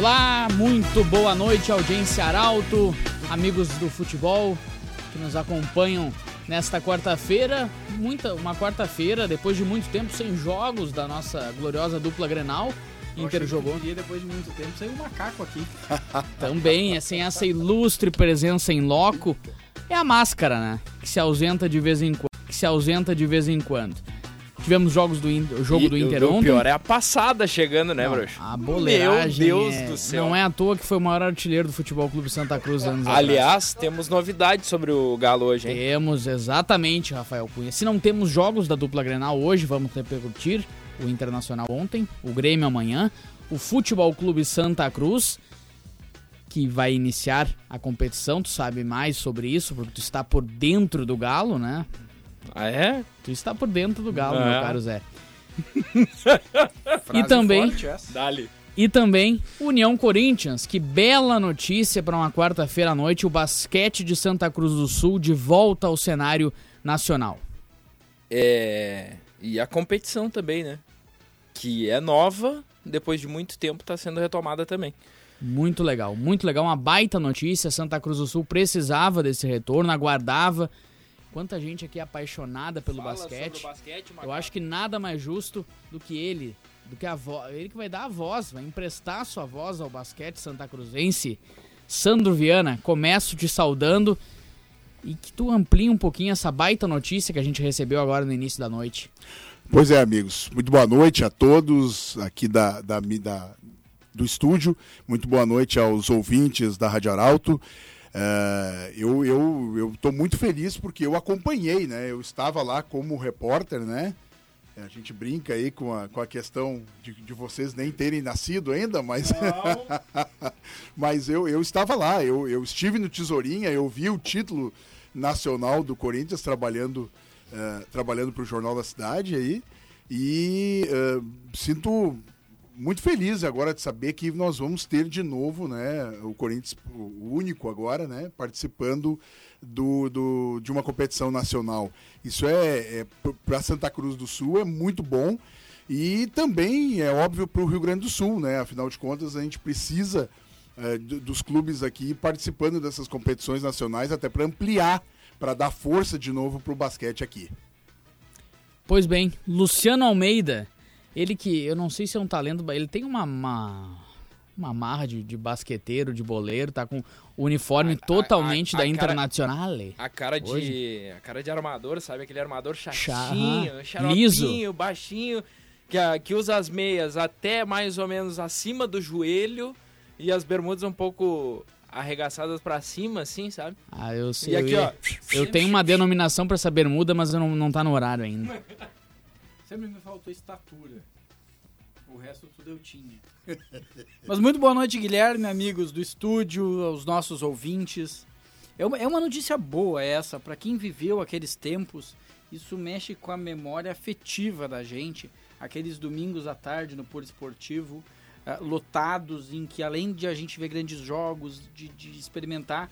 Olá, muito boa noite, audiência Arauto, amigos do futebol que nos acompanham nesta quarta-feira. Muita, uma quarta-feira, depois de muito tempo sem jogos da nossa gloriosa dupla Grenal. Inter jogou. dia depois de muito tempo saiu um macaco aqui. Também, é sem essa ilustre presença em loco. É a máscara, né? Que se ausenta de vez em quando. Que se ausenta de vez em quando. Tivemos jogos do o jogo E do Inter o ontem. pior é a passada chegando, né, Não, bruxo? A boleiragem Meu Deus é- do céu. Não é à toa que foi o maior artilheiro do Futebol Clube Santa Cruz anos atrás. Aliás, temos novidades sobre o Galo hoje, hein? Temos, exatamente, Rafael Cunha. Se não temos jogos da dupla Grenal hoje, vamos repercutir o Internacional ontem, o Grêmio amanhã, o Futebol Clube Santa Cruz, que vai iniciar a competição. Tu sabe mais sobre isso, porque tu está por dentro do Galo, né? Ah, é? Tu está por dentro do Galo, É. meu caro Zé. Frase também-. Dali. E também União Corinthians, que bela notícia para uma quarta-feira à noite, o basquete de Santa Cruz do Sul de volta ao cenário nacional. É... E a competição também, né? Que é nova, depois de muito tempo tá sendo retomada também. Muito legal, muito legal, uma baita notícia. Santa Cruz do Sul precisava desse retorno, aguardava. Quanta gente aqui é apaixonada pelo basquete. Eu acho que nada mais justo do que ele, do que a voz, ele que vai dar a voz, vai emprestar a sua voz ao basquete santa cruzense. Sandro Viana, começo te saudando e que tu amplie um pouquinho essa baita notícia que a gente recebeu agora no início da noite. Pois é, amigos. Muito boa noite a todos aqui da, da, da- do estúdio. Muito boa noite aos ouvintes da Rádio Arauto. É, eu eu eu estou muito feliz porque eu acompanhei, né? Eu estava lá como repórter, né? A gente brinca aí com a, com a questão de, de vocês nem terem nascido ainda, mas mas eu, eu estava lá, eu, eu estive no Tesourinha, eu vi o título nacional do Corinthians trabalhando eh, trabalhando para o Jornal da Cidade aí e eh, sinto muito feliz agora de saber que nós vamos ter de novo, né, o Corinthians, o único agora, né, participando do, do, de uma competição nacional. Isso é, é para Santa Cruz do Sul é muito bom e também é óbvio para o Rio Grande do Sul, né? Afinal de contas a gente precisa do- dos clubes aqui participando dessas competições nacionais até para ampliar, para dar força de novo para o basquete aqui. Pois bem, Luciano Almeida, ele que eu não sei se é um talento, ele tem uma uma, uma marra de, de basqueteiro, de boleiro, tá com o uniforme A- totalmente a- da a cara- Internazionale. A cara de. Hoje? A cara de armador, sabe? Aquele armador Chá, chatinho, aham. xaropinho, baixinho, que, que usa as meias até mais ou menos acima do joelho e as bermudas um pouco arregaçadas pra cima, assim, sabe? Ah, eu sei. E aqui, eu, ó. ia- eu tenho uma denominação pra essa bermuda, mas eu não, não tá no horário ainda. Sempre me faltou estatura. O resto tudo eu tinha. Mas muito boa noite, Guilherme, amigos do estúdio, aos nossos ouvintes. É uma, é uma notícia boa essa, para quem viveu aqueles tempos. Isso mexe com a memória afetiva da gente. Aqueles domingos à tarde no Pôr Esportivo, ah, lotados, em que além de a gente ver grandes jogos, de, de experimentar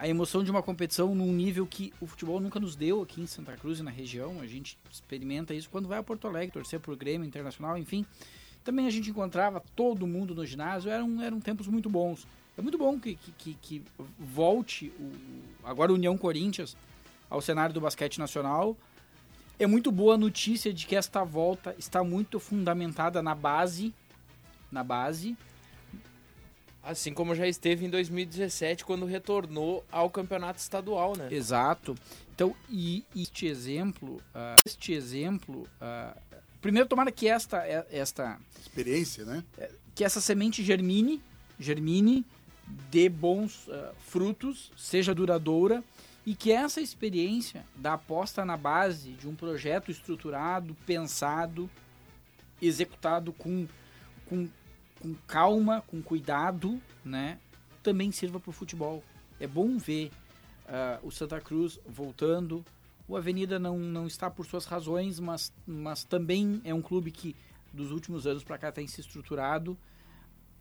a emoção de uma competição num nível que o futebol nunca nos deu aqui em Santa Cruz e na região. A gente experimenta isso quando vai a Porto Alegre, torcer por Grêmio Internacional, enfim. Também a gente encontrava todo mundo no ginásio, eram, eram tempos muito bons. É muito bom que, que, que, que volte o, agora União Corinthians ao cenário do basquete nacional. É muito boa a notícia de que esta volta está muito fundamentada na base, na base, Assim como já esteve em 2017, quando retornou ao campeonato estadual, né? Exato. Então, e, e este exemplo, ah, este exemplo, ah, primeiro tomara que esta, eh, esta, Experiência, né? que essa semente germine, germine, dê bons ah, frutos, seja duradoura e que essa experiência da aposta na base de um projeto estruturado, pensado, executado com, com, com calma, com cuidado, né, também sirva para o futebol. É bom ver ah, o Santa Cruz voltando. O Avenida não, não está por suas razões, mas, mas também é um clube que dos últimos anos para cá tem se estruturado.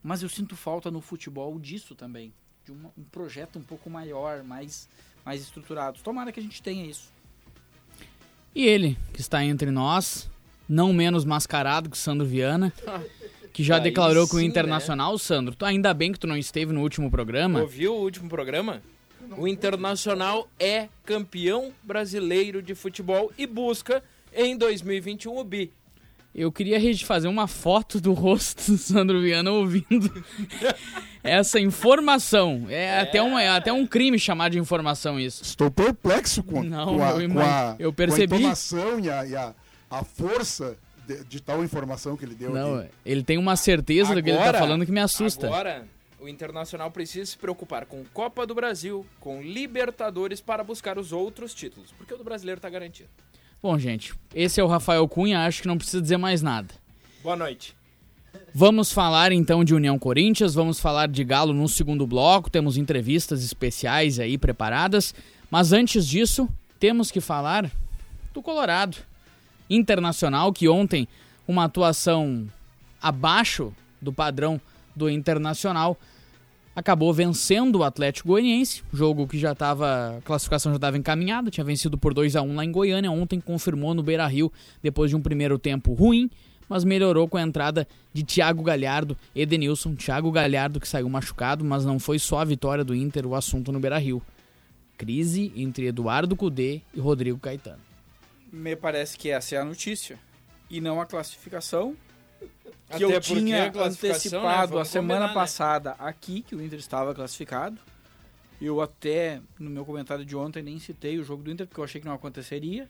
Mas eu sinto falta no futebol disso também, de uma- um projeto um pouco maior, mais, mais estruturado. Tomara que a gente tenha isso. E ele, que está entre nós, não menos mascarado que o Sandro Viana, que já Aí declarou que o né? Internacional, né? Sandro, tu, ainda bem que tu não esteve no último programa. Ouviu o último programa? O Internacional é campeão brasileiro de futebol e busca em 2021 o bi. Eu queria fazer uma foto do rosto do Sandro Viana ouvindo essa informação. É, é, Até um, é até um crime chamar de informação isso. Estou perplexo com, Não, com, a, eu, com, a, eu percebi. com a informação e a, e a, a força de, de, tal informação que ele deu Não, aqui. ele tem uma certeza agora, do que ele está falando que me assusta. Agora, o Internacional precisa se preocupar com Copa do Brasil, com Libertadores para buscar os outros títulos, porque o do brasileiro está garantido. Bom, gente, esse é o Rafael Cunha, acho que não precisa dizer mais nada. Boa noite. Vamos falar então de União Corinthians, vamos falar de Galo no segundo bloco, temos entrevistas especiais aí preparadas, mas antes disso, temos que falar do Colorado Internacional, que ontem uma atuação abaixo do padrão do Internacional acabou vencendo o Atlético Goianiense, jogo que já estava, a classificação já estava encaminhada, tinha vencido por 2 a 1 lá em Goiânia, ontem confirmou no Beira-Rio depois de um primeiro tempo ruim, mas melhorou com a entrada de Thiago Galhardo, Edenilson, Thiago Galhardo que saiu machucado, mas não foi só a vitória do Inter o assunto no Beira-Rio. Crise entre Eduardo Cudê e Rodrigo Caetano. Me parece que essa é a notícia e não a classificação que Até eu tinha antecipado né? a semana combinar, passada né? aqui, que o Inter estava classificado. Eu até, no meu comentário de ontem, nem citei o jogo do Inter, porque eu achei que não aconteceria.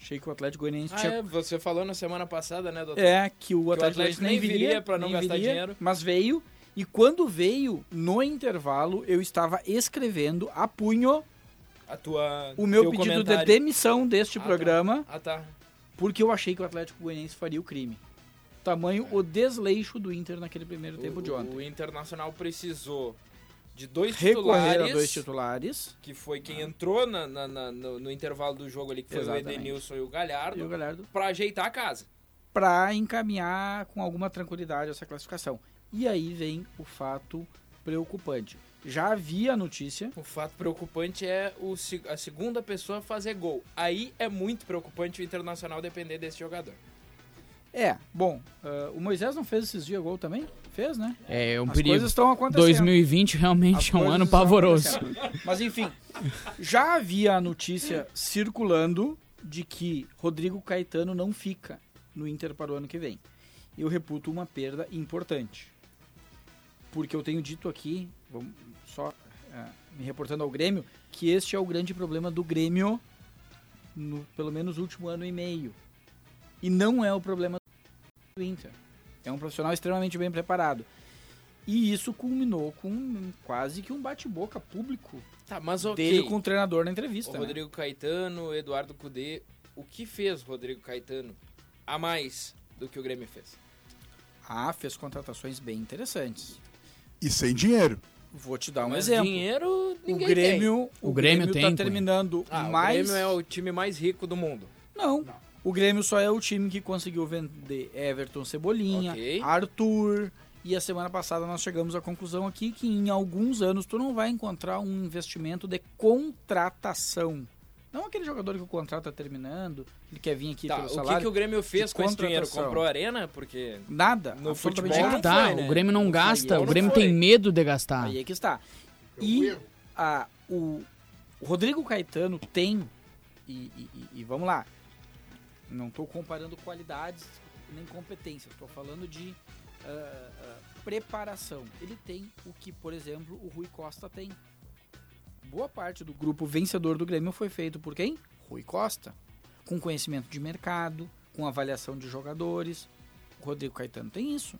Achei que o Atlético Goianiense ah, tinha... É, você falou na semana passada, né, doutor? É, que o Atlético, que o Atlético nem viria para não gastar viria, dinheiro. Mas veio, e quando veio, no intervalo, eu estava escrevendo a punho a tua, o meu pedido comentário. de demissão deste ah, programa. Tá. Ah, tá. Porque eu achei que o Atlético Goianiense faria o crime. Tamanho o desleixo do Inter naquele primeiro tempo o, de ontem. O Internacional precisou de dois Recorrer titulares. a dois titulares. Que foi quem ah. entrou na, na, na, no, no, intervalo do jogo ali, que foi Exatamente. o Edenilson e o Galhardo. E o Galhardo. Pra ajeitar a casa. Pra encaminhar com alguma tranquilidade essa classificação. E aí vem o fato preocupante. Já havia a notícia. O fato preocupante é o, a segunda pessoa fazer gol. Aí é muito preocupante o Internacional depender desse jogador. É, bom, uh, o Moisés não fez esses dias gol também? Fez, né? É, um As perigo. coisas estão acontecendo. 2020 realmente é um ano pavoroso. Mas enfim, já havia a notícia circulando de que Rodrigo Caetano não fica no Inter para o ano que vem. Eu reputo uma perda importante. Porque eu tenho dito aqui, vamos só uh, me reportando ao Grêmio, que este é o grande problema do Grêmio no pelo menos último ano e meio. E não é o problema do Inter. É um profissional extremamente bem preparado. E isso culminou com quase que um bate-boca público tá, mas okay. dele com o treinador na entrevista. O né? Rodrigo Caetano, Eduardo Cudê. O que fez Rodrigo Caetano a mais do que o Grêmio fez? Ah, fez contratações bem interessantes. E sem dinheiro. Vou te dar um mas exemplo. dinheiro ninguém o Grêmio, tem. O, o Grêmio, Grêmio tá terminando ah, mais... O Grêmio é o time mais rico do mundo. Não. Não. O Grêmio só é o time que conseguiu vender Everton Cebolinha, okay. Arthur. E a semana passada nós chegamos à conclusão aqui que em alguns anos tu não vai encontrar um investimento de contratação. Não aquele jogador que o contrato está terminando, ele quer vir aqui tá, pelo salário. O que, que o Grêmio fez com esse dinheiro? Comprou arena? Porque nada. No futebol não foi, tá, né? O Grêmio não gasta, o Grêmio tem medo de gastar. Aí é que está. E a, o, o Rodrigo Caetano tem, e, e, e vamos lá, não estou comparando qualidades nem competência, estou falando de uh, uh, preparação. Ele tem o que, por exemplo, o Rui Costa tem. Boa parte do grupo vencedor do Grêmio foi feito por quem? Rui Costa. Com conhecimento de mercado, com avaliação de jogadores. O Rodrigo Caetano tem isso.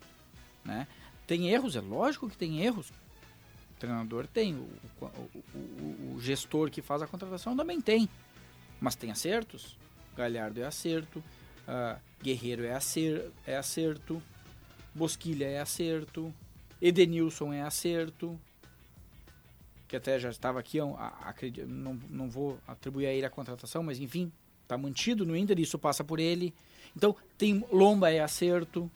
Né? Tem erros, é lógico que tem erros. O treinador tem, o, o, o, o gestor que faz a contratação também tem. Mas tem acertos, Galhardo é acerto, uh, Guerreiro é, acer, é acerto, Bosquilha é acerto, Edenilson é acerto, que até já estava aqui, acredito, não, não vou atribuir a ele a contratação, mas enfim, está mantido no Inter, isso passa por ele. Então, tem Lomba é acerto,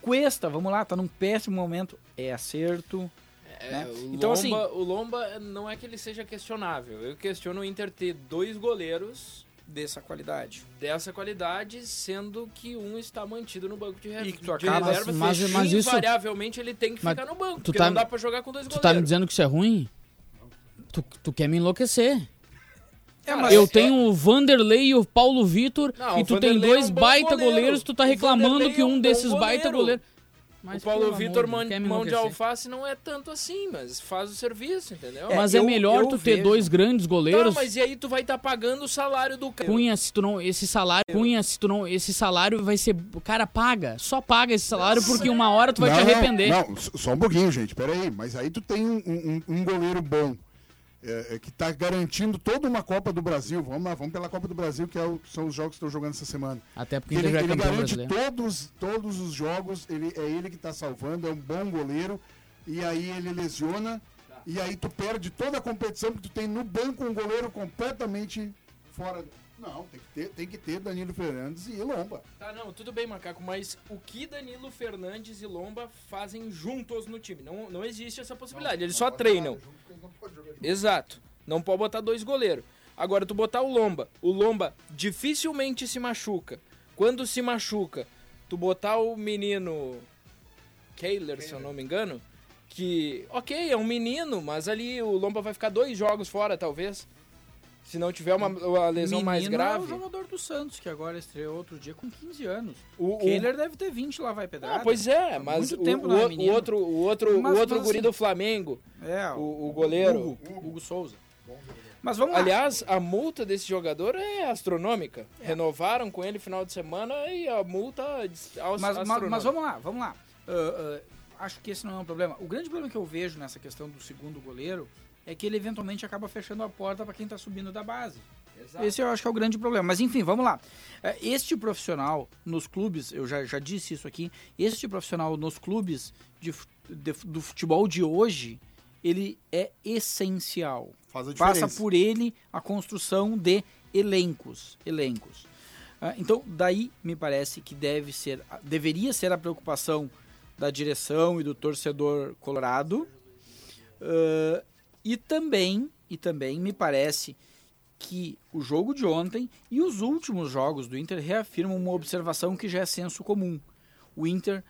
Cuesta, vamos lá, está num péssimo momento, é acerto. É, né? então, Lomba, assim, o Lomba não é que ele seja questionável. Eu questiono o Inter ter dois goleiros dessa qualidade. Dessa qualidade, sendo que um está mantido no banco de, re... E tu de acaba- reserva. Mas- mas isso- invariavelmente ele tem que Mas ficar no banco, tu porque tá- não dá pra jogar com dois Tu tá me goleiros. dizendo que isso é ruim? Tu, tu quer me enlouquecer. É, Cara, Eu é- tenho o Vanderlei e o Paulo Vitor Não, e o tu tem é dois um bom baita goleiro. goleiros, tu tá O reclamando que é um um desses baita goleiro. goleiros. O Mas, Paulo pelo amor Vitor, mão, mão de alface, não é tanto assim, mas faz o serviço, entendeu? É, Mas é eu- melhor eu tu ter vejo- dois grandes Tá, goleiros. mas e aí tu vai estar pagando o salário do cara. Cunha, se tu não, esse salário, Cunha, se tu não, esse salário vai ser, o cara paga, só paga esse salário porque uma hora tu vai te Não, arrepender. Não, s- só um pouquinho, gente. Pera aí. Mas aí tu tem um, um- um goleiro bom. É, é, que tá garantindo toda uma Copa do Brasil. Vamos lá, vamos pela Copa do Brasil, que é o- são os jogos que estão jogando essa semana. Até porque Ele, ele garante brasileiro. todos, todos os jogos, ele, é ele que tá salvando, é um bom goleiro. E aí ele lesiona. E aí tu perde toda a competição que tu tem no banco um goleiro completamente fora. Não, tem que ter, tem que ter Danilo Fernandes e Lomba. Tá, não, tudo bem, Macaco, mas o que Danilo Fernandes e Lomba fazem juntos no time? Não, não existe essa possibilidade, eles só treinam. Exato. Não pode botar dois goleiros. Agora, tu botar o Lomba. O Lomba dificilmente se machuca. Quando se machuca, tu botar o menino Kehler, se eu não me engano, que, ok, é um menino, mas ali o Lomba vai ficar dois jogos fora, talvez. Se não tiver uma, uma lesão mais Menino É o grave. jogador do Santos, que agora estreou outro dia com 15 anos. O, O o- Kehler deve ter 20 lá, vai pedrada. Ah, pois é, Há mas muito o, tempo o, é o menino. outro, o outro, Mas- o outro mas guri assim- do Flamengo, É, o, o goleiro. Hugo, Hugo Souza. Mas vamos lá. Aliás, a multa desse jogador é astronômica. Renovaram com ele final de semana e a multa é mas, mas, astronômica. mas vamos lá, vamos lá. Ah, ah, acho que esse não é um problema. O grande problema que eu vejo nessa questão do segundo goleiro é que ele eventualmente acaba fechando a porta para quem está subindo da base. Exato. Esse eu acho que é o grande problema. Mas enfim, vamos lá. É, Este profissional nos clubes, eu já, já disse isso aqui, este profissional nos clubes de de- do futebol de hoje, ele é essencial. Passa por ele a construção de elencos. elencos. Ah, então, daí me parece que deve ser, deveria ser a preocupação da direção e do torcedor colorado. Ah, e também, e também me parece que o jogo de ontem e os últimos jogos do Inter reafirmam uma observação que já é senso comum. O Inter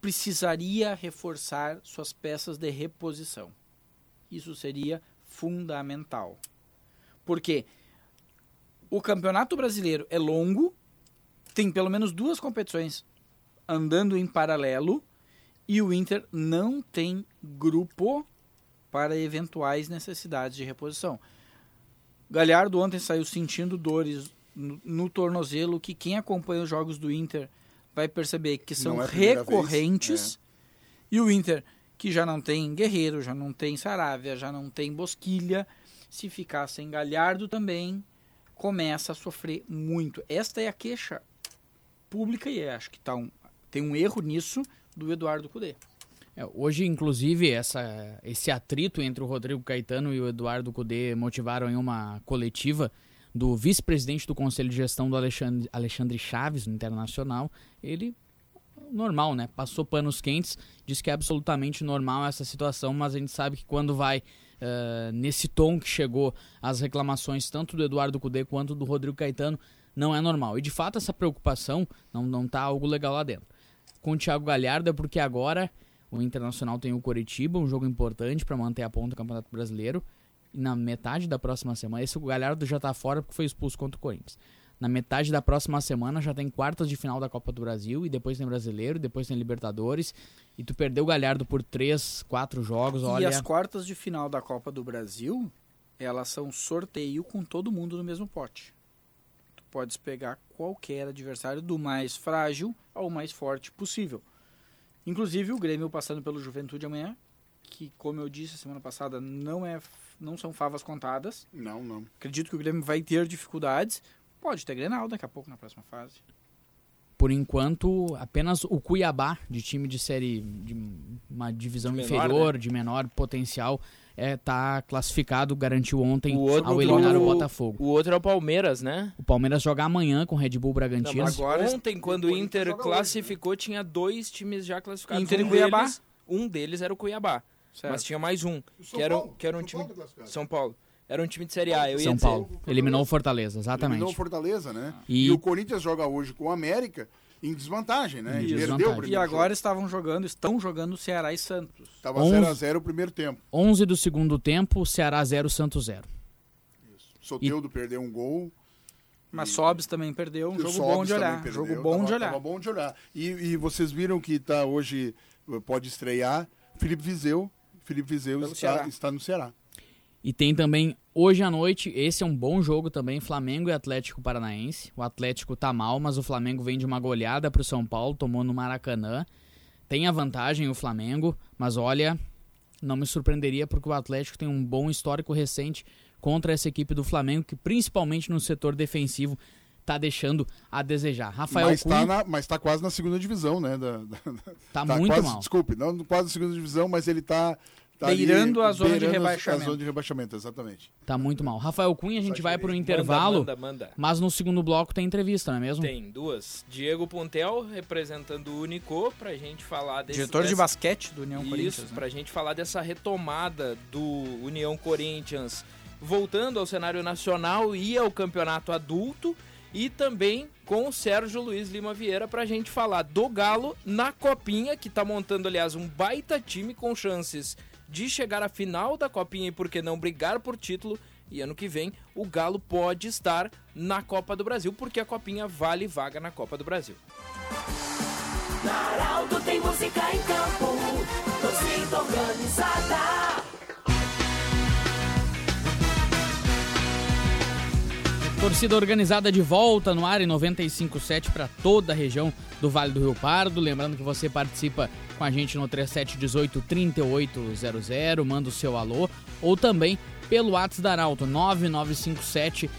precisaria reforçar suas peças de reposição. Isso seria fundamental. Porque o Campeonato Brasileiro é longo, tem pelo menos duas competições andando em paralelo e o Inter não tem grupo para eventuais necessidades de reposição. Galhardo ontem saiu sentindo dores no, no tornozelo que quem acompanha os jogos do Inter vai perceber que são é recorrentes. E o Inter, que já não tem Guerreiro, já não tem Saravia, já não tem Bosquilha, se ficar sem Galhardo também, começa a sofrer muito. Esta é a queixa pública e acho que tá um, tem um erro nisso do Eduardo Cudê. É, hoje, inclusive, essa, esse atrito entre o Rodrigo Caetano e o Eduardo Cudê motivaram em uma coletiva do vice-presidente do Conselho de Gestão do Alexandre, Alexandre Chaves, no Internacional. Ele, normal, né? Passou panos quentes, disse que é absolutamente normal essa situação, mas a gente sabe que quando vai eh, nesse tom que chegou as reclamações tanto do Eduardo Cudê quanto do Rodrigo Caetano, não é normal. E de fato essa preocupação não, não tá algo legal lá dentro. Com o Thiago Galhardo é porque agora o Internacional tem o Coritiba, um jogo importante para manter a ponta do Campeonato Brasileiro. E na metade da próxima semana, esse o Galhardo já tá fora porque foi expulso contra o Corinthians. Na metade da próxima semana já tem quartas de final da Copa do Brasil, e depois tem Brasileiro, depois tem Libertadores. E tu perdeu o Galhardo por três, quatro jogos, E olha. as quartas de final da Copa do Brasil, elas são sorteio com todo mundo no mesmo pote. Tu podes pegar qualquer adversário do mais frágil ao mais forte possível. Inclusive o Grêmio passando pelo Juventude amanhã, que como eu disse semana passada, não é não são favas contadas. Não, não. Acredito que o Grêmio vai ter dificuldades. Pode ter Grenal daqui a pouco na próxima fase. Por enquanto, apenas o Cuiabá, de time de série de uma divisão De menor, inferior, de menor potencial, é, tá classificado, garantiu ontem O outro ao eliminar o Botafogo. O outro é o Palmeiras, né? O Palmeiras joga amanhã com o Red Bull Bragantino. Não, Agora- Ontem, quando o Inter joga hoje, classificou, tinha dois times já classificados. Inter e um Cuiabá. Deles, um deles era o Cuiabá. Certo. Mas tinha mais um, O São que era, Paulo, que era um São time... Paulo tá. São Paulo. Era um time de Série A, eu São Paulo. Eliminou o Fortaleza, exatamente. Eliminou o Fortaleza, né? E... e o Corinthians joga hoje com o América em desvantagem, né? E, perdeu e agora estavam jogando, estão jogando Ceará e Santos. Estava 0x0 o primeiro tempo. 11 do segundo tempo, Ceará 0, Santos 0. Soteudo e... perdeu um gol. Mas e... Sobs também perdeu, um jogo bom de olhar. Perdeu, jogo bom tava, de olhar. Bom de olhar. E, e vocês viram que tá hoje pode estrear Felipe Vizeu. Felipe Vizeu está, está no Ceará. E tem também hoje à noite, esse é um bom jogo também, Flamengo e Atlético Paranaense. O Atlético tá mal, mas o Flamengo vem de uma goleada pro São Paulo, tomou no Maracanã. Tem a vantagem o Flamengo, mas olha, não me surpreenderia porque o Atlético tem um bom histórico recente contra essa equipe do Flamengo, que principalmente no setor defensivo tá deixando a desejar. Rafael mas, Cunha, tá na, mas tá quase na segunda divisão, né? Da, da, tá, tá, muito quase, mal. Desculpe, não quase na segunda divisão, mas ele tá Tá beirando ali, a zona beirando de rebaixamento. A zona de rebaixamento, exatamente. Tá muito mal. Rafael Cunha, a gente vai para o intervalo, manda, manda, manda. mas no segundo bloco tem entrevista, não é mesmo? Tem, duas. Diego Pontel, representando o Unico, pra gente falar desse... Diretor dessa... de basquete do União Isso, Corinthians. Isso, né? pra gente falar dessa retomada do União Corinthians voltando ao cenário nacional e ao campeonato adulto e também com o Sérgio Luiz Lima Vieira para a gente falar do Galo na Copinha, que está montando, aliás, um baita time com chances de chegar à final da Copinha e por que não brigar por título. E ano que vem o Galo pode estar na Copa do Brasil, porque a Copinha vale vaga na Copa do Brasil. Tem música em campo, torcida organizada. Torcida organizada de volta no ar em 95.7 para toda a região do Vale do Rio Pardo. Lembrando que você participa com a gente no 3718 3800, manda o seu alô, ou também pelo WhatsApp da Arauto 9957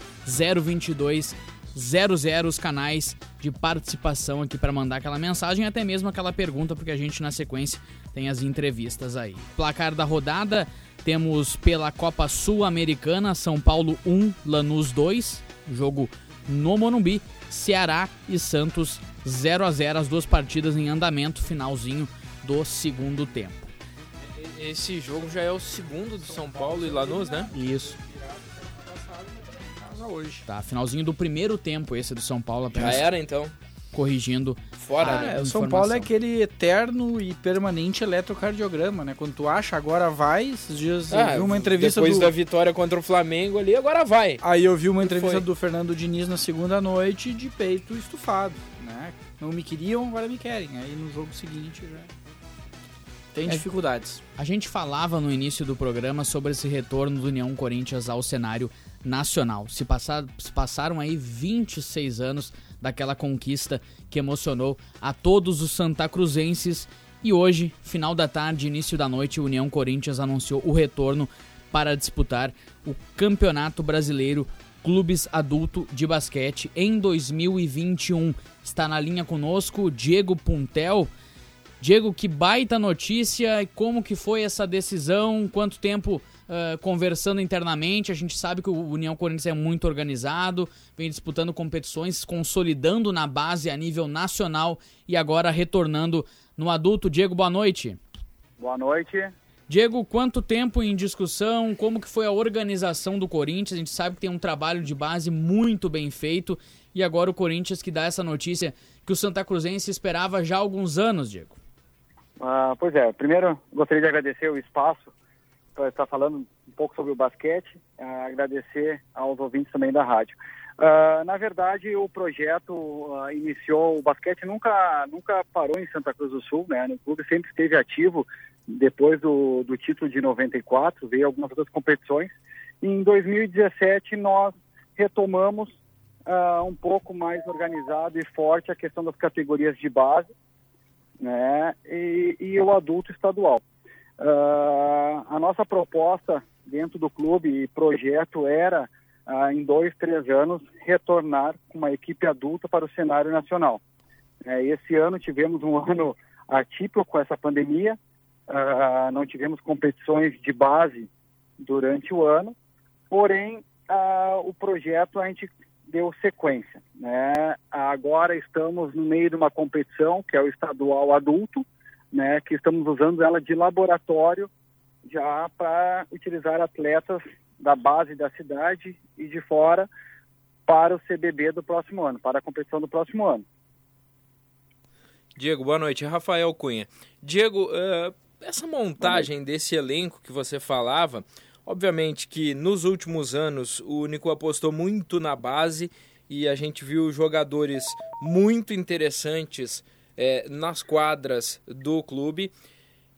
022 00 os canais de participação aqui para mandar aquela mensagem, até mesmo aquela pergunta, porque a gente na sequência tem as entrevistas aí. Placar da rodada, temos pela Copa Sul-Americana, São Paulo 1, Lanús 2, jogo no Monumbi, Ceará e Santos 0 a 0 as duas partidas em andamento, finalzinho do segundo tempo. Esse jogo já é o segundo do São Paulo e Lanús, né? Isso. Hoje. Tá, finalzinho do primeiro tempo esse do São Paulo apenas. Já era então corrigindo. Fora, ah, né? O São Paulo é aquele eterno e permanente eletrocardiograma, né? Quando tu acha, agora vai. Esses dias ah, eu vi uma entrevista depois do... da vitória contra o Flamengo ali, agora vai. Aí eu vi uma entrevista do Fernando Diniz na segunda noite de peito estufado, né? Não me queriam, agora me querem. Aí no jogo seguinte já tem é, dificuldades. A gente falava no início do programa sobre esse retorno do União Corinthians ao cenário nacional. Se, passar, se passaram aí 26 anos daquela conquista que emocionou a todos os santacruzenses. E hoje, final da tarde, início da noite, o União Corinthians anunciou o retorno para disputar o Campeonato Brasileiro Clubes Adulto de Basquete em 2021. Está na linha conosco Diego Puntel. Diego, que baita notícia como que foi essa decisão? Quanto tempo uh, conversando internamente. A gente sabe que o União Corinthians é muito organizado, vem disputando competições, consolidando na base a nível nacional e agora retornando no adulto. Diego, boa noite. Boa noite. Diego, quanto tempo em discussão? Como que foi a organização do Corinthians? A gente sabe que tem um trabalho de base muito bem feito e agora o Corinthians que dá essa notícia que o Santa Cruzense esperava já há alguns anos, Diego. Ah, pois é, primeiro gostaria de agradecer o espaço para estar falando um pouco sobre o basquete, uh, agradecer aos ouvintes também da rádio. Uh, na verdade, o projeto uh, iniciou, o basquete nunca, nunca parou em Santa Cruz do Sul, né? O clube sempre esteve ativo depois do, do título de 94, veio algumas outras competições. E em 2017 nós retomamos uh, um pouco mais organizado e forte a questão das categorias de base, né? E, e o adulto estadual. Uh, a nossa proposta dentro do clube e projeto era, uh, em dois, três anos, retornar com uma equipe adulta para o cenário nacional. Uh, esse ano tivemos um ano atípico com essa pandemia, ah, não tivemos competições de base durante o ano, porém o projeto a gente deu sequência. Né? Agora estamos no meio de uma competição que é o estadual adulto, né, que estamos usando ela de laboratório já para utilizar atletas da base da cidade e de fora para o CBB do próximo ano, para a competição do próximo ano. Diego, boa noite. Rafael Cunha. Diego, uh, essa montagem desse elenco que você falava, obviamente que nos últimos anos o Nico apostou muito na base e a gente viu jogadores muito interessantes é, nas quadras do clube.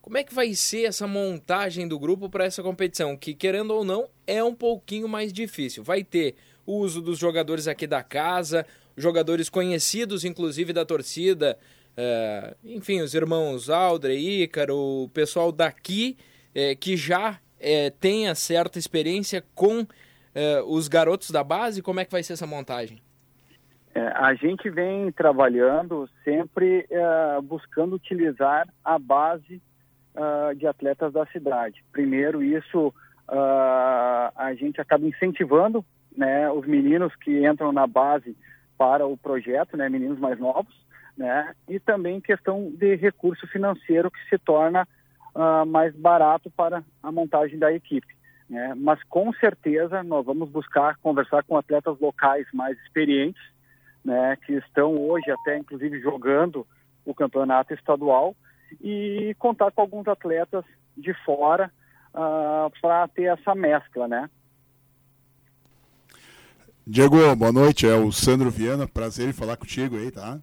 Como é que vai ser essa montagem do grupo para essa competição? Que, querendo ou não, é um pouquinho mais difícil. Vai ter o uso dos jogadores aqui da casa, jogadores conhecidos, inclusive da torcida, é, enfim, os irmãos Aldre, Ícaro, o pessoal daqui é, que já é, tenha certa experiência com é, os garotos da base, como é que vai ser essa montagem? É, a gente vem trabalhando sempre é, buscando utilizar a base de atletas da cidade. Primeiro, isso a gente acaba incentivando né, os meninos que entram na base para o projeto, né, meninos mais novos, né? E também questão de recurso financeiro que se torna uh, mais barato para a montagem da equipe. Né? Mas com certeza nós vamos buscar conversar com atletas locais mais experientes, né? Que estão hoje até inclusive jogando o campeonato estadual e contar com alguns atletas de fora uh, para ter essa mescla, né? Diego, boa noite. É o Sandro Viana. Prazer em falar contigo aí, tá?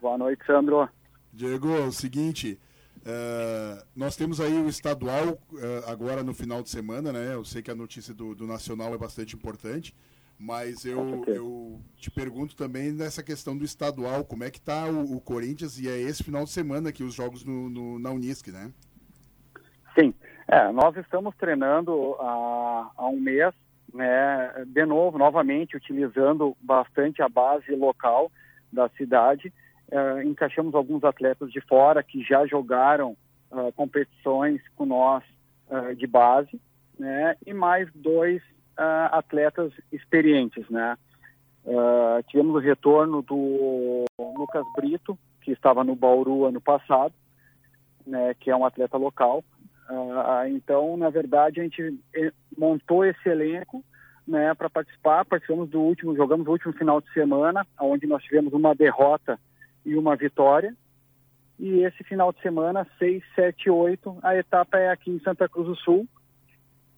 Boa noite, Sandro. Diego, é o seguinte, uh, nós temos aí o estadual uh, agora no final de semana, né? Eu sei que a notícia do, do Nacional é bastante importante, mas eu, eu te pergunto também nessa questão do estadual, como é que está o, o, Corinthians e é esse final de semana aqui os jogos no, no na Unisc, né? Sim, é, nós estamos treinando há, há um mês, né? De novo, novamente utilizando bastante a base local da cidade uh, encaixamos alguns atletas de fora que já jogaram uh, competições com nós uh, de base, né? E mais dois atletas experientes, né? tivemos o retorno do Lucas Brito, que estava no Bauru ano passado, né? Que é um atleta local. então, na verdade, a gente eh, montou esse elenco né, para participar. Participamos do último, jogamos o último final de semana, onde nós tivemos uma derrota e uma vitória. E esse final de semana, 6, 7, 8, a etapa é aqui em Santa Cruz do Sul,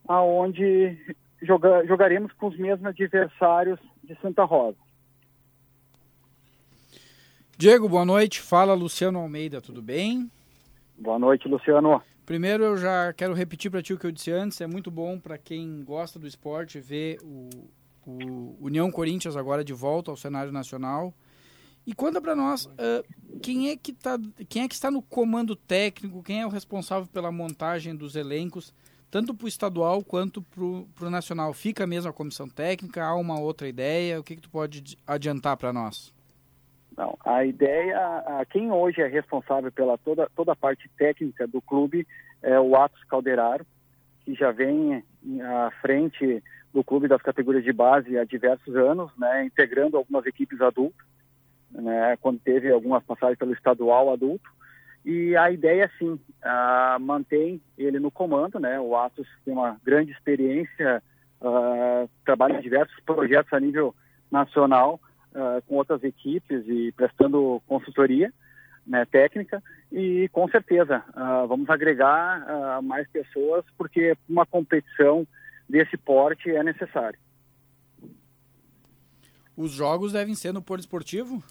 aonde joga, jogaremos com os mesmos adversários de Santa Rosa. Diego, boa noite. Fala Luciano Almeida, tudo bem? Boa noite, Luciano. Primeiro, eu já quero repetir para ti o que eu disse antes. É muito bom para quem gosta do esporte ver o, o União Corinthians agora de volta ao cenário nacional. E conta para nós uh, quem é que tá, quem é que está no comando técnico, quem é o responsável pela montagem dos elencos, tanto para o estadual quanto para o nacional. Fica mesmo a comissão técnica? Há uma outra ideia? O que, que tu pode adiantar para nós? Não, a ideia, a, quem hoje é responsável pela toda, toda a parte técnica do clube é o Atos Calderaro, que já vem à frente do clube das categorias de base há diversos anos, né, integrando algumas equipes adultas né, quando teve algumas passagens pelo estadual adulto. E a ideia, sim, uh, mantém ele no comando, né? O Atos tem uma grande experiência, uh, trabalha em diversos projetos a nível nacional, uh, com outras equipes e prestando consultoria né, técnica. E com certeza vamos agregar mais pessoas, porque uma competição desse porte é necessário. Os jogos devem ser no Porto Esportivo?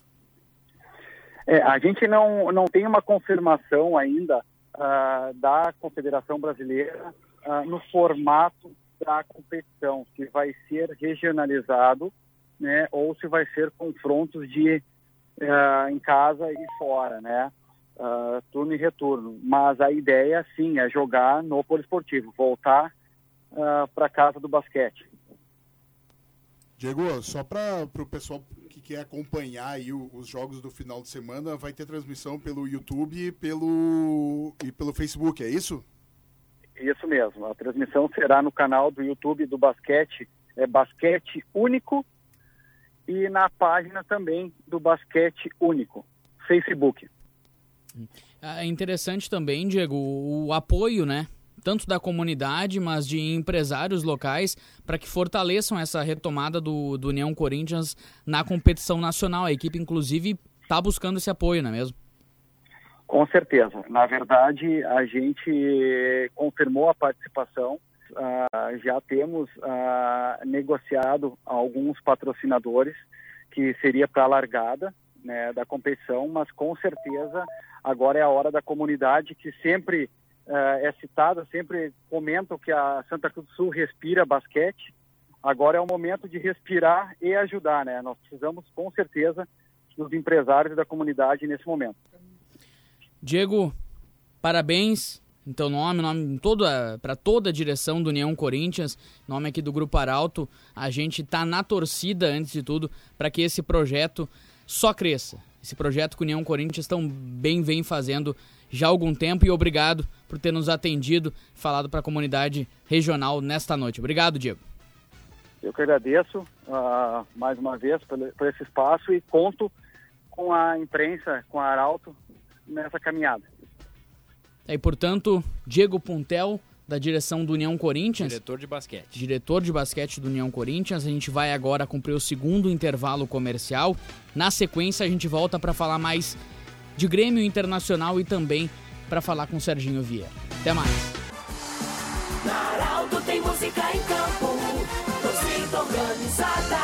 É, a gente não, não tem uma confirmação ainda uh, da Confederação Brasileira uh, no formato da competição, se vai ser regionalizado né, ou se vai ser confrontos de uh, em casa e fora, né? Turno e retorno. Mas a ideia, sim, é jogar no poliesportivo, voltar para casa do basquete. Diego, só para o pessoal quer acompanhar aí os jogos do final de semana, vai ter transmissão pelo YouTube e pelo, e pelo Facebook, é isso? Isso mesmo. A transmissão será no canal do YouTube do Basquete, é Basquete Único, e na página também do Basquete Único, Facebook. É interessante também, Diego, o apoio, né? Tanto da comunidade, mas de empresários locais, para que fortaleçam essa retomada do, do União Corinthians na competição nacional. A equipe, inclusive, está buscando esse apoio, não é mesmo? Com certeza. Na verdade, a gente confirmou a participação. Uh, já temos uh, negociado alguns patrocinadores que seria para a largada né, da competição, mas com certeza agora é a hora da comunidade que sempre é citada, sempre comentam que a Santa Cruz do Sul respira basquete. Agora é o momento de respirar e ajudar, né? Nós precisamos com certeza dos empresários e da comunidade nesse momento. Diego, parabéns teu nome, nome para toda a direção do União Corinthians, nome aqui do Grupo Arauto. A gente está na torcida, antes de tudo, para que esse projeto só cresça. Esse projeto que o União Corinthians tão bem vem fazendo já há algum tempo e obrigado por ter nos atendido, falado para a comunidade regional nesta noite. Obrigado, Diego. Eu que agradeço uh, mais uma vez por, por esse espaço e conto com a imprensa, com a Arauto, nessa caminhada. É, e, portanto, Diego Puntel, da direção do União Corinthians. Diretor de basquete. Diretor de basquete do União Corinthians. A gente vai agora cumprir o segundo intervalo comercial. Na sequência, a gente volta para falar mais de Grêmio Internacional e também para falar com o Serginho Vieira. Até mais. Na Arauto tem música em campo, torcida organizada.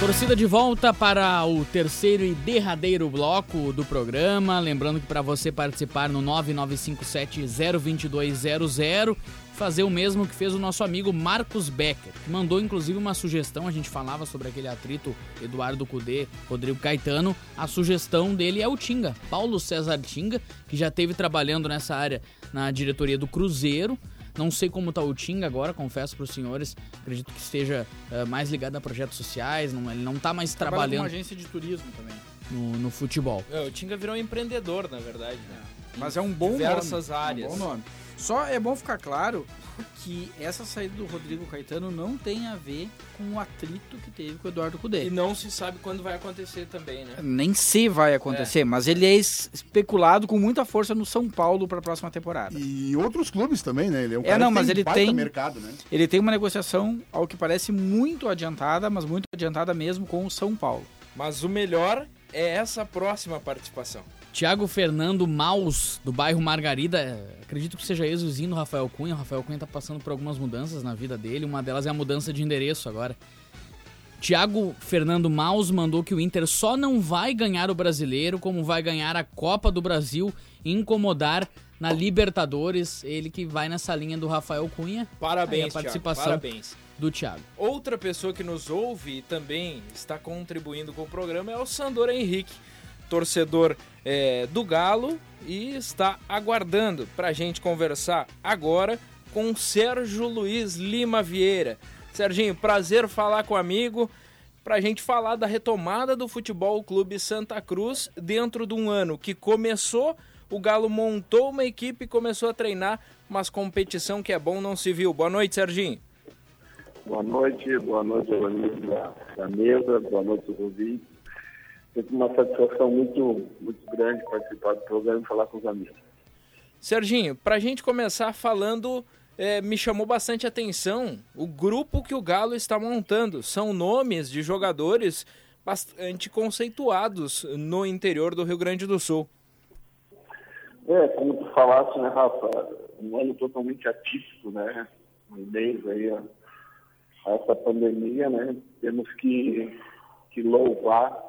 Torcida de volta para o terceiro e derradeiro bloco do programa. Lembrando que para você participar no 9957-02200, fazer o mesmo que fez o nosso amigo Marcos Becker, que mandou inclusive uma sugestão. A gente falava sobre aquele atrito Eduardo Cudê, Rodrigo Caetano. A sugestão dele é o Tinga, Paulo César Tinga, que já esteve trabalhando nessa área na diretoria do Cruzeiro. Não sei como está o Tinga agora, confesso para os senhores. Acredito que esteja uh, mais ligado a projetos sociais. Não, ele não está mais Trabalha trabalhando. uma agência de turismo também. No, no futebol. É, o Tinga virou um empreendedor, na verdade. Né? Mas é um bom Diversas nome. áreas. É um bom nome. Só é bom ficar claro que essa saída do Rodrigo Caetano não tem a ver com o atrito que teve com o Eduardo Cudê. E não se sabe quando vai acontecer também, né? Nem se vai acontecer, é. mas ele é especulado com muita força no São Paulo para a próxima temporada. E outros clubes também, né? Ele é um é, não, mas ele tem mercado, né? Ele tem uma negociação ao que parece muito adiantada, mas muito adiantada mesmo com o São Paulo. Mas o melhor é essa próxima participação. Tiago Fernando Maus, do bairro Margarida, acredito que seja ex-vizinho do Rafael Cunha. O Rafael Cunha está passando por algumas mudanças na vida dele, uma delas é a mudança de endereço agora. Tiago Fernando Maus mandou que o Inter só não vai ganhar o brasileiro, como vai ganhar a Copa do Brasil e incomodar na Libertadores. Ele que vai nessa linha do Rafael Cunha. Parabéns, Aí a participação Thiago, parabéns. do Thiago. Outra pessoa que nos ouve e também está contribuindo com o programa é o Sandor Henrique torcedor é, do Galo e está aguardando para a gente conversar agora com Sérgio Luiz Lima Vieira. Serginho, prazer falar com o amigo para a gente falar da retomada do Futebol Clube Santa Cruz dentro de um ano que começou, o Galo montou uma equipe e começou a treinar, mas competição que é bom não se viu. Boa noite, Serginho. Boa noite, boa noite, amigos da, da mesa, boa noite ouvintes sempre uma satisfação muito, muito grande participar do programa e falar com os amigos. Serginho, para a gente começar falando, é, me chamou bastante atenção o grupo que o Galo está montando. São nomes de jogadores bastante conceituados no interior do Rio Grande do Sul. É, como tu falaste, né, Rafa, um ano totalmente atípico, né? Meio aí a, a essa pandemia, né? Temos que, que louvar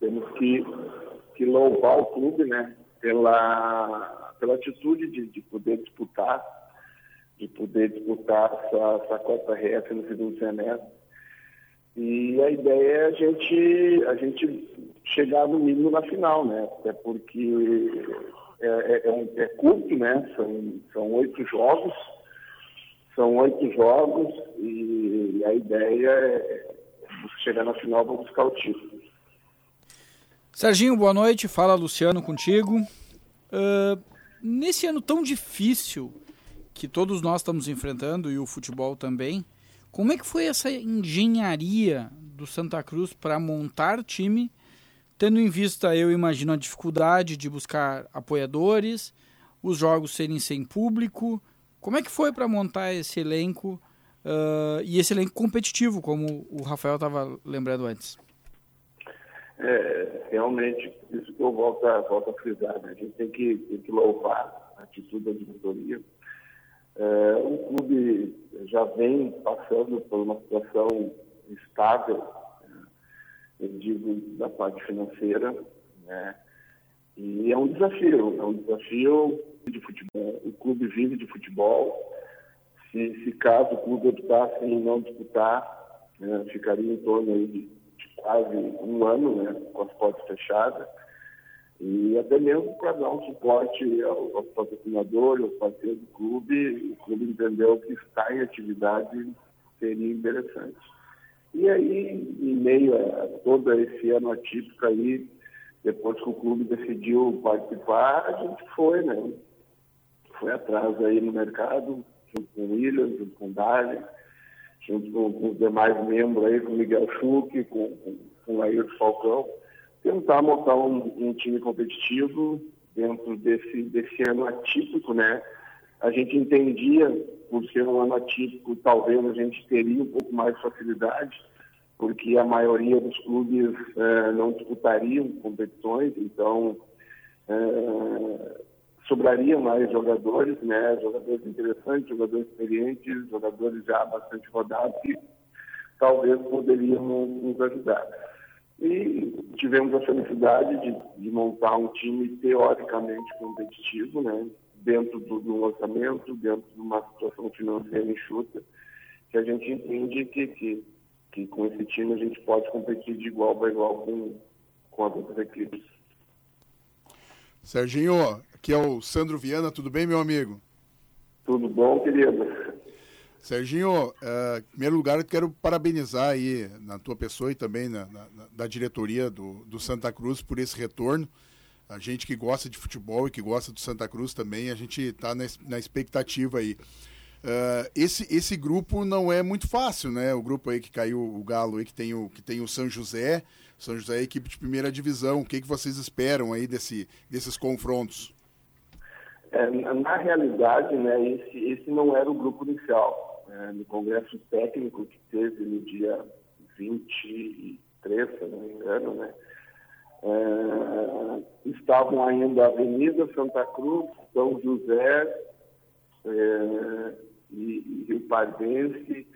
temos que, que louvar o clube, né? Pela, pela atitude de, de poder disputar, de poder disputar essa, essa Copa RF no segundo semestre. E a ideia é a gente, a gente chegar no mínimo na final, né? Até porque é, é, é, um, é curto, né? São, são oito jogos, são oito jogos e a ideia é chegar na final para buscar o título. Serginho, boa noite. Fala Luciano contigo. Uh, nesse ano tão difícil que todos nós estamos enfrentando e o futebol também, como é que foi essa engenharia do Santa Cruz para montar time, tendo em vista, eu imagino, a dificuldade de buscar apoiadores, os jogos serem sem público. Como é que foi para montar esse elenco uh, e esse elenco competitivo, como o Rafael estava lembrando antes? É, realmente, isso que eu volto a, volto a frisar, né? a gente tem que, tem que louvar a atitude da diretoria. É, o clube já vem passando por uma situação estável, né? eu digo, da parte financeira, né? e é um desafio, é um desafio de futebol. O clube vive de futebol. Se, se caso o clube optasse em não disputar, né? ficaria em torno aí de quase um ano, né, com as portas fechadas, e até mesmo para dar um suporte aos patrocinadores, aos parceiros do clube, o clube entendeu que estar em atividade seria interessante. E aí, em meio a todo esse ano atípico aí, depois que o clube decidiu participar, a gente foi, né? Foi atrás aí no mercado, junto com o William, junto com o Dali, junto com, com, os demais membros aí, com o Miguel Schuch, com, com, o Falcão, tentar montar um, um, time competitivo dentro desse, desse ano atípico, né? A gente entendia, por ser um ano atípico, talvez a gente teria um pouco mais de facilidade, porque a maioria dos clubes eh, não disputariam competições, então eh, sobraria mais jogadores, né? Jogadores interessantes, jogadores experientes, jogadores já bastante rodados que talvez poderiam nos ajudar. E tivemos a felicidade de, de montar um time teoricamente competitivo, né? Dentro do, do orçamento, dentro de uma situação financeira enxuta, que a gente entende que, que, que com esse time a gente pode competir de igual para igual com, com as outras equipes. Serginho, aqui é o Sandro Viana, tudo bem, meu amigo? Tudo bom, querido. Serginho, uh, em primeiro lugar, eu quero parabenizar aí na tua pessoa e também na, na, da diretoria do, do Santa Cruz por esse retorno. A gente que gosta de futebol e que gosta do Santa Cruz também, a gente está na, na expectativa aí. Uh, esse, esse grupo não é muito fácil, né? O grupo aí que caiu o Galo aí, que tem o, que tem o São José, são José é equipe de primeira divisão. O que, que vocês esperam aí desse, desses confrontos? É, na realidade, né, esse, esse não era o grupo inicial. É, no congresso técnico que teve no dia 23, se não me engano, né, é, estavam ainda Avenida Santa Cruz, São José é, e, e Rio Pardense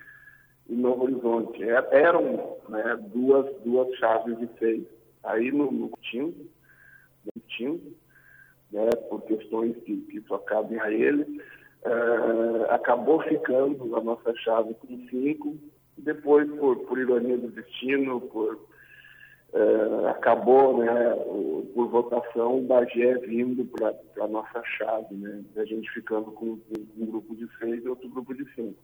e Novo Horizonte. É, eram né, duas, duas chaves de seis. Aí no, no Tindo, no Tindo né, por questões que, que só cabem a ele, uh, acabou ficando a nossa chave com cinco. Depois, por, por ironia do destino, por, uh, acabou, né, por votação, o Bagé vindo para a nossa chave, né, a gente ficando com, com um grupo de seis e outro grupo de cinco.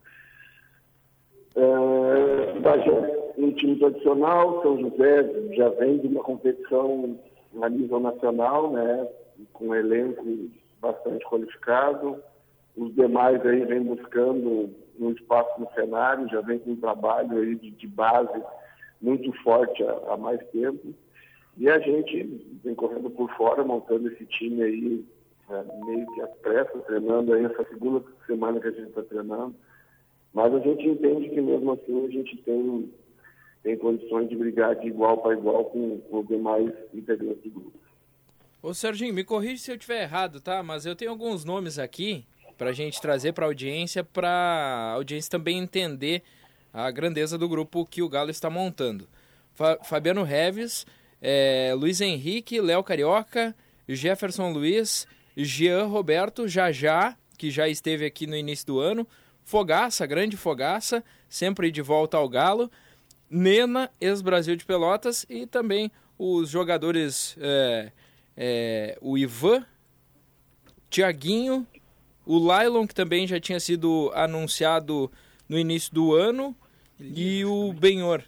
Uh, Bagé, um time tradicional, São José já vem de uma competição a nível nacional, né, com um elenco bastante qualificado. Os demais aí vêm buscando um espaço no cenário, já vem com um trabalho aí de, de base muito forte há, há, mais tempo. E a gente vem correndo por fora, montando esse time aí é, meio que às pressas, treinando aí essa segunda semana que a gente está treinando. Mas a gente entende que mesmo assim a gente tem, tem condições de brigar de igual para igual com, com os demais integrantes do grupo. Ô Serginho, me corrija se eu estiver errado, tá? Mas eu tenho alguns nomes aqui para a gente trazer para audiência, para audiência também entender a grandeza do grupo que o Galo está montando. Fa Fabiano Reves, é, Luiz Henrique, Léo Carioca, Jefferson Luiz, Jean Roberto, Jajá, que já esteve aqui no início do ano, Fogaça, grande Fogaça, sempre de volta ao Galo, Nena, ex-Brasil de Pelotas, e também os jogadores, é, é, o Ivan, Tiaguinho, o Lailon, que também já tinha sido anunciado no início do ano, e o Benhor.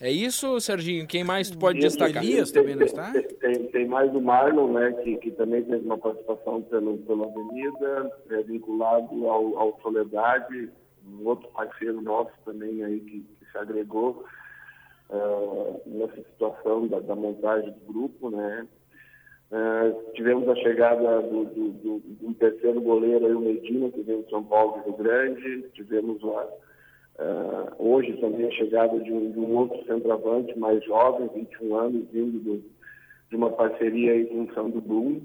É isso, Serginho? Quem mais tu pode destacar? Elias também não está? Tem, tem mais o Marlon, né, que, que também teve uma participação pelo, pela Avenida, é, vinculado ao, ao Soledade, um outro parceiro nosso também aí que, que se agregou uh, nessa situação da, da, montagem do grupo, né. Uh, tivemos a chegada do, do, do, do, terceiro goleiro, aí, o Medina, que veio de São Paulo do Rio Grande. Tivemos uma, uh, hoje também a chegada de um, de um, outro centroavante mais jovem, 21 anos, vindo de uma parceria aí com o Sandro Blum,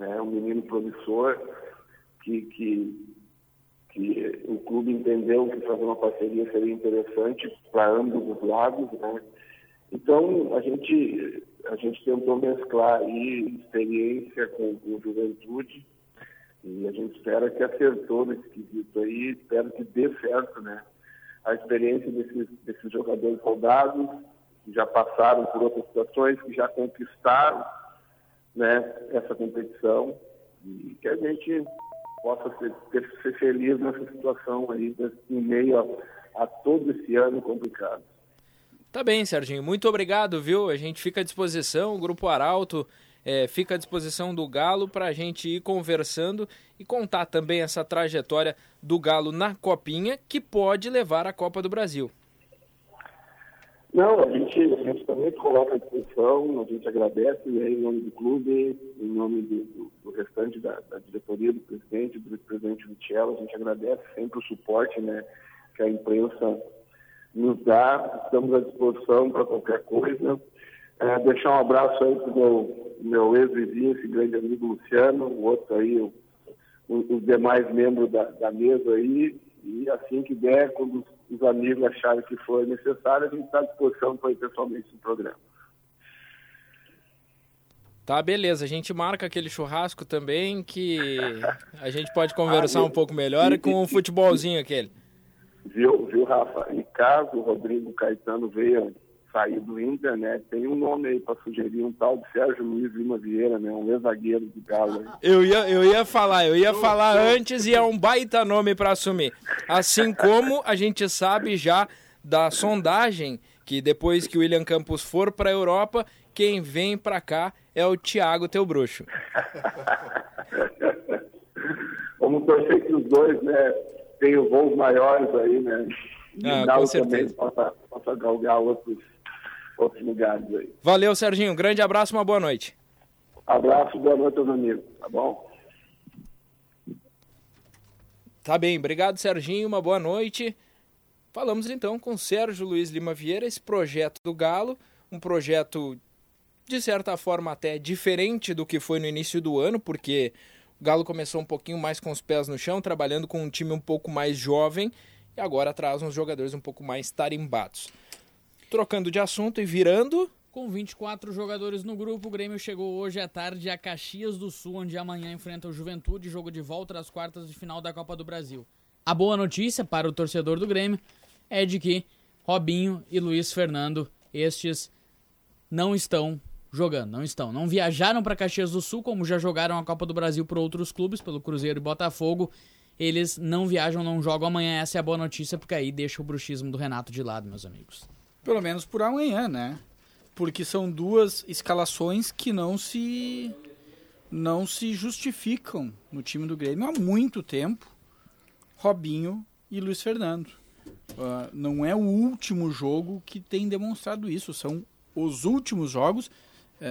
né, um menino promissor, que, que, que o clube entendeu que fazer uma parceria seria interessante para ambos os lados. Né? Então, a gente a gente tentou mesclar aí experiência com, com juventude e a gente espera que acertou nesse quesito aí, espero que dê certo, né? A experiência desses, desses jogadores soldados que já passaram por outras situações, que já conquistaram né, essa competição e que a gente possa ser, ser feliz nessa situação aí, em meio a, a todo esse ano complicado. Tá bem, Serginho. Muito obrigado, viu? A gente fica à disposição, o Grupo Arauto é, fica à disposição do Galo para a gente ir conversando e contar também essa trajetória do Galo na Copinha, que pode levar à Copa do Brasil. Não, a gente, a gente também coloca à disposição, a gente agradece em nome do clube, em nome do, do, restante da, da, diretoria, do presidente, do vice-presidente Vitello, a gente agradece sempre o suporte né, que a imprensa nos dá, estamos à disposição para qualquer coisa. É, deixar um abraço aí para o meu, meu ex-vizinho, esse grande amigo Luciano, o outro aí, o, os demais membros da, da, mesa aí, e assim que der, quando os, os amigos acharem que for necessário, a gente está à disposição para ir pessoalmente no programa. Tá, beleza. A gente marca aquele churrasco também que a gente pode conversar ah, um pouco melhor com o futebolzinho aquele. Viu, viu, Rafa? E caso o Rodrigo Caetano venha sair do Inter, né? Tem um nome aí para sugerir, um tal de Sérgio Luiz Lima Vieira, né? Um ex-zagueiro de Galo. Aí. Eu ia, eu ia falar, eu ia falar antes e é um baita nome para assumir. Assim como a gente sabe já da sondagem que depois que o William Campos for para a Europa, quem vem para cá é o Thiago Teu Bruxo. Vamos torcer que os dois, né? Tenho voos maiores aí, né? Ah, com certeza. Possa, possa galgar outros, outros lugares aí. Valeu, Serginho. Um grande abraço, uma boa noite. Abraço, boa noite aos amigos, tá bom? Tá bem, obrigado, Serginho. Uma boa noite. Falamos então com Sérgio Luiz Lima Vieira, esse projeto do Galo, um projeto de certa forma até diferente do que foi no início do ano, porque o Galo começou um pouquinho mais com os pés no chão, trabalhando com um time um pouco mais jovem e agora traz uns jogadores um pouco mais tarimbados. Trocando de assunto e virando. Com 24 jogadores no grupo, o Grêmio chegou hoje à tarde a Caxias do Sul, onde amanhã enfrenta o Juventude, jogo de volta às quartas de final da Copa do Brasil. A boa notícia para o torcedor do Grêmio é de que Robinho e Luiz Fernando, estes não estão jogando, não estão. Não viajaram para Caxias do Sul, como já jogaram a Copa do Brasil por outros clubes, pelo Cruzeiro e Botafogo. Eles não viajam, não jogam amanhã. Essa é a boa notícia, porque aí deixa o bruxismo do Renato de lado, meus amigos. Pelo menos por amanhã, né? Porque são duas escalações que não se não se justificam no time do Grêmio há muito tempo. Robinho e Luiz Fernando. Uh, não é o último jogo que tem demonstrado isso, são os últimos jogos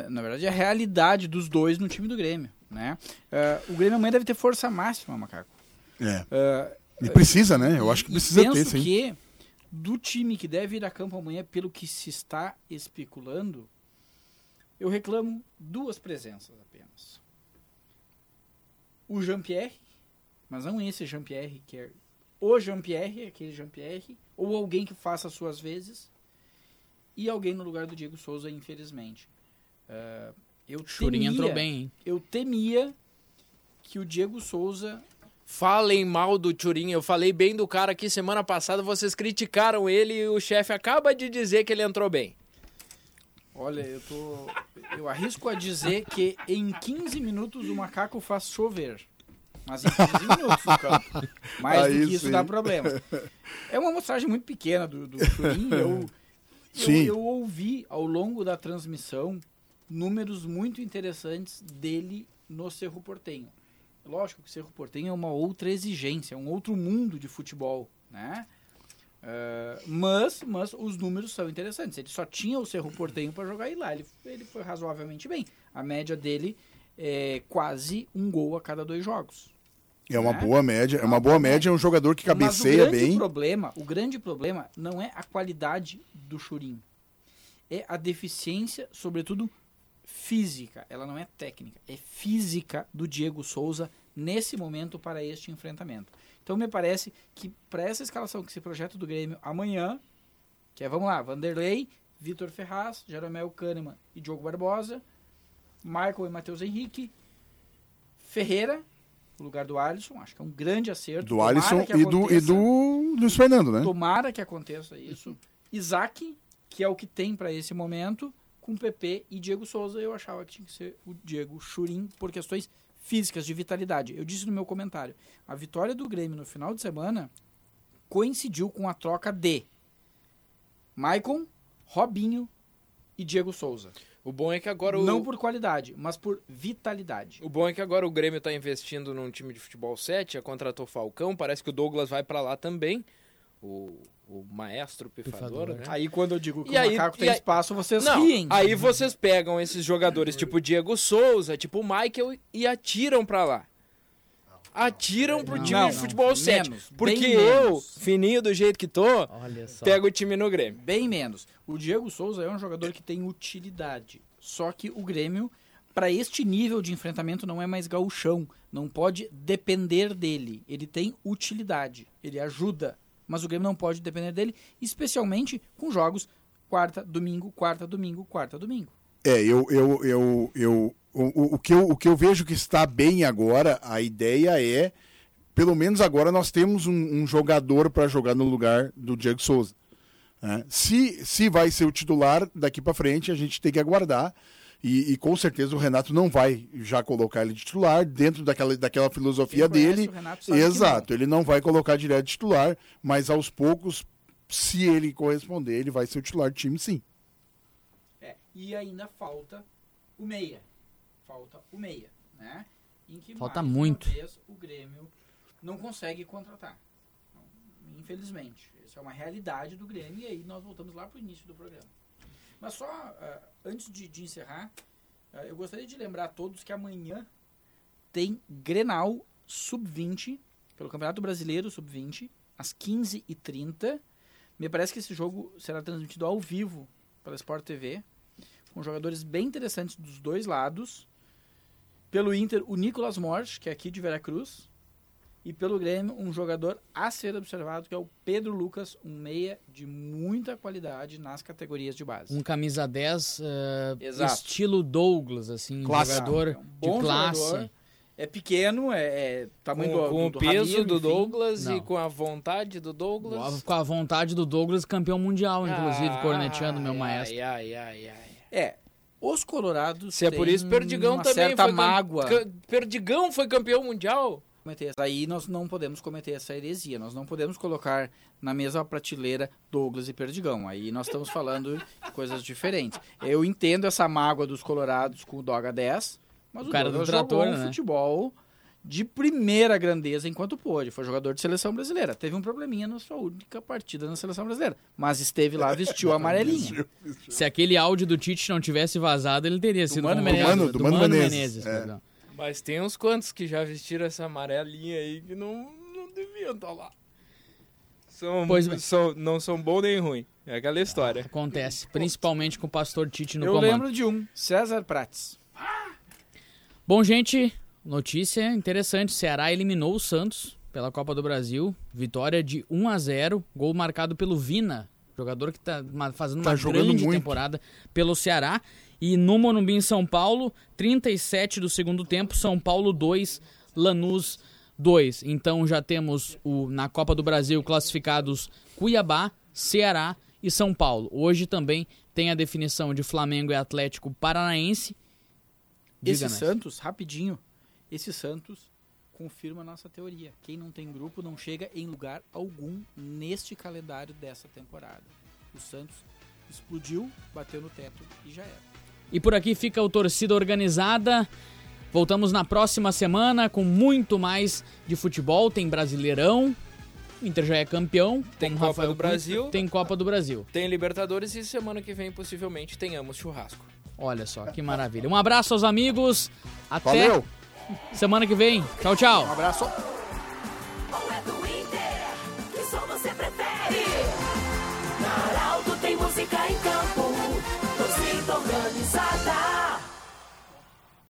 na verdade, é a realidade dos dois no time do Grêmio. Né? Uh, o Grêmio amanhã deve ter força máxima, Macaco. É. Uh, e precisa, né? Eu acho que precisa penso ter, sim. que do time que deve ir a campo amanhã, pelo que se está especulando, eu reclamo duas presenças apenas. O Jean-Pierre, mas não esse Jean-Pierre que é o Jean-Pierre, aquele Jean-Pierre, ou alguém que faça as suas vezes, e alguém no lugar do Diego Souza, infelizmente. Uh, eu Churinho entrou bem, hein? Eu temia que o Diego Souza. Falem mal do Churinho. Eu falei bem do cara aqui semana passada. Vocês criticaram ele e o chefe acaba de dizer que ele entrou bem. Olha, eu tô. Eu arrisco a dizer que em 15 minutos o macaco faz chover. Mas em 15 minutos no campo. Mais Aí do que isso sim. dá problema. É uma mostragem muito pequena do, do Churinho. Eu, eu, eu ouvi ao longo da transmissão números muito interessantes dele no Cerro Portenho. Lógico que o Cerro Portenho é uma outra exigência, é um outro mundo de futebol, né? Uh, mas, mas os números são interessantes. Ele só tinha o Cerro Portenho para jogar e lá ele, ele foi razoavelmente bem. A média dele é quase um gol a cada dois jogos. É uma né? boa média, é uma boa média, é um jogador que cabeceia Mas o bem. Problema, o grande problema não é a qualidade do Churin. É a deficiência, sobretudo física. Ela não é técnica, é física do Diego Souza nesse momento para este enfrentamento. Então me parece que para essa escalação que se projeta do Grêmio amanhã, que é, vamos lá, Vanderlei, Vitor Ferraz, Jeromel Kahneman e Diogo Barbosa, Michael e Matheus Henrique, Ferreira, no lugar do Alisson, acho que é um grande acerto. Do Tomara Alisson e do, e do Luiz Fernando, né? Tomara que aconteça isso. Isaac, que é o que tem para esse momento, com PP e Diego Souza, eu achava que tinha que ser o Diego Churin por questões físicas, de vitalidade. Eu disse no meu comentário, a vitória do Grêmio no final de semana coincidiu com a troca de Maicon, Robinho e Diego Souza. O bom é que agora o. Não por qualidade, mas por vitalidade. O bom é que agora o Grêmio tá investindo num time de futebol 7, já contratou Falcão, parece que o Douglas vai pra lá também. O, o maestro pifador, Pifador, né? Aí quando eu digo que E o aí- macaco tem aí- espaço, vocês Não, riem. aí vocês pegam esses jogadores tipo Diego Souza, tipo Michael e atiram pra lá. Atiram pro Não, time não, de futebol 7. menos, porque eu, menos. fininho do jeito que tô, pego o time no Grêmio. Bem menos. O Diego Souza é um jogador que tem utilidade. Só que o Grêmio, para este nível de enfrentamento, não é mais gauchão. Não pode depender dele. Ele tem utilidade. Ele ajuda. Mas o Grêmio não pode depender dele, especialmente com jogos quarta, domingo, quarta, domingo, quarta, domingo. É, eu, eu, eu, eu o, o- que eu, o que eu vejo que está bem agora, a ideia é, pelo menos agora nós temos um, um jogador para jogar no lugar do Diego Souza. né? Se, se vai ser o titular daqui para frente, a gente tem que aguardar. E, e com certeza o Renato não vai já colocar ele de titular dentro daquela, daquela filosofia dele. Exato, ele não vai colocar direto de titular, mas aos poucos, se ele corresponder, ele vai ser o titular do time, sim. É, e ainda falta o meia. Falta o meia, né? Em que Falta muito. vez o Grêmio não consegue contratar. Infelizmente. Isso é uma realidade do Grêmio e aí nós voltamos lá para o início do programa. Mas só ah, antes de, de encerrar, ah, eu gostaria de lembrar a todos que amanhã tem Grenal Sub-20 pelo Campeonato Brasileiro Sub-20 às 15h30. Me parece que esse jogo será transmitido ao vivo pela Sport TV, com jogadores bem interessantes dos dois lados. Pelo Inter, o Nicolas Morte, que é aqui de Veracruz. E pelo Grêmio, um jogador a ser observado, que é o Pedro Lucas, um meia de muita qualidade nas categorias de base. Um camisa 10, eh, Exato. estilo Douglas, assim, Clássico. jogador É um bom de classe. jogador. É pequeno, é, é tamanho Com, do, com do, o peso Ramiro, do enfim. Douglas Não. e com a vontade do Douglas. Com a vontade do Douglas, campeão mundial, inclusive, Ah, corneteando meu ai, maestro. Ai, ai, ai, ai. É, os colorados Se é por têm isso, Perdigão uma também certa foi mágoa. Perdigão foi campeão mundial. Cometer essa- Aí nós não podemos cometer essa heresia. Nós não podemos colocar na mesma prateleira Douglas e Perdigão. Aí nós estamos falando de coisas diferentes. Eu entendo essa mágoa dos colorados com o Doga 10, mas o, O cara do Douglas trator, jogou um né? futebol de primeira grandeza enquanto pôde. Foi jogador de seleção brasileira. Teve um probleminha na sua única partida na seleção brasileira. Mas esteve lá, vestiu a amarelinha. Se aquele áudio do Tite não tivesse vazado, ele teria sido Mano convocado. Menezes. Do Mano Menezes, é. Mas tem uns quantos que já vestiram essa amarelinha aí que não, não deviam estar lá. São, são, não são bom nem ruim. É aquela história. Acontece, principalmente com o pastor Tite no Eu comando. lembro de um, César Prates. Bom, gente, notícia interessante. O Ceará eliminou o Santos pela Copa do Brasil. Vitória de 1 a 0 Gol marcado pelo Vina, jogador que está fazendo Tá uma grande muito. temporada pelo Ceará. E no Morumbi, em São Paulo, 37 do segundo tempo, São Paulo 2, Lanús 2. Então já temos o, na Copa do Brasil classificados Cuiabá, Ceará e São Paulo. Hoje também tem a definição de Flamengo e Atlético Paranaense. Diga, Esse. Santos, rapidinho, esse Santos confirma a nossa teoria. Quem não tem grupo não chega em lugar algum neste calendário dessa temporada. O Santos explodiu, bateu no teto e já era. E por aqui fica o Torcida Organizada. Voltamos na próxima semana com muito mais de futebol. Tem Brasileirão. O Inter já é campeão. Tem Copa Rafael do. Brasil. Tem Copa do Brasil. Tem Libertadores e semana que vem possivelmente tenhamos churrasco. Olha só, que maravilha. Um abraço aos amigos. Até Valeu. Semana que vem. Tchau, tchau. Um abraço.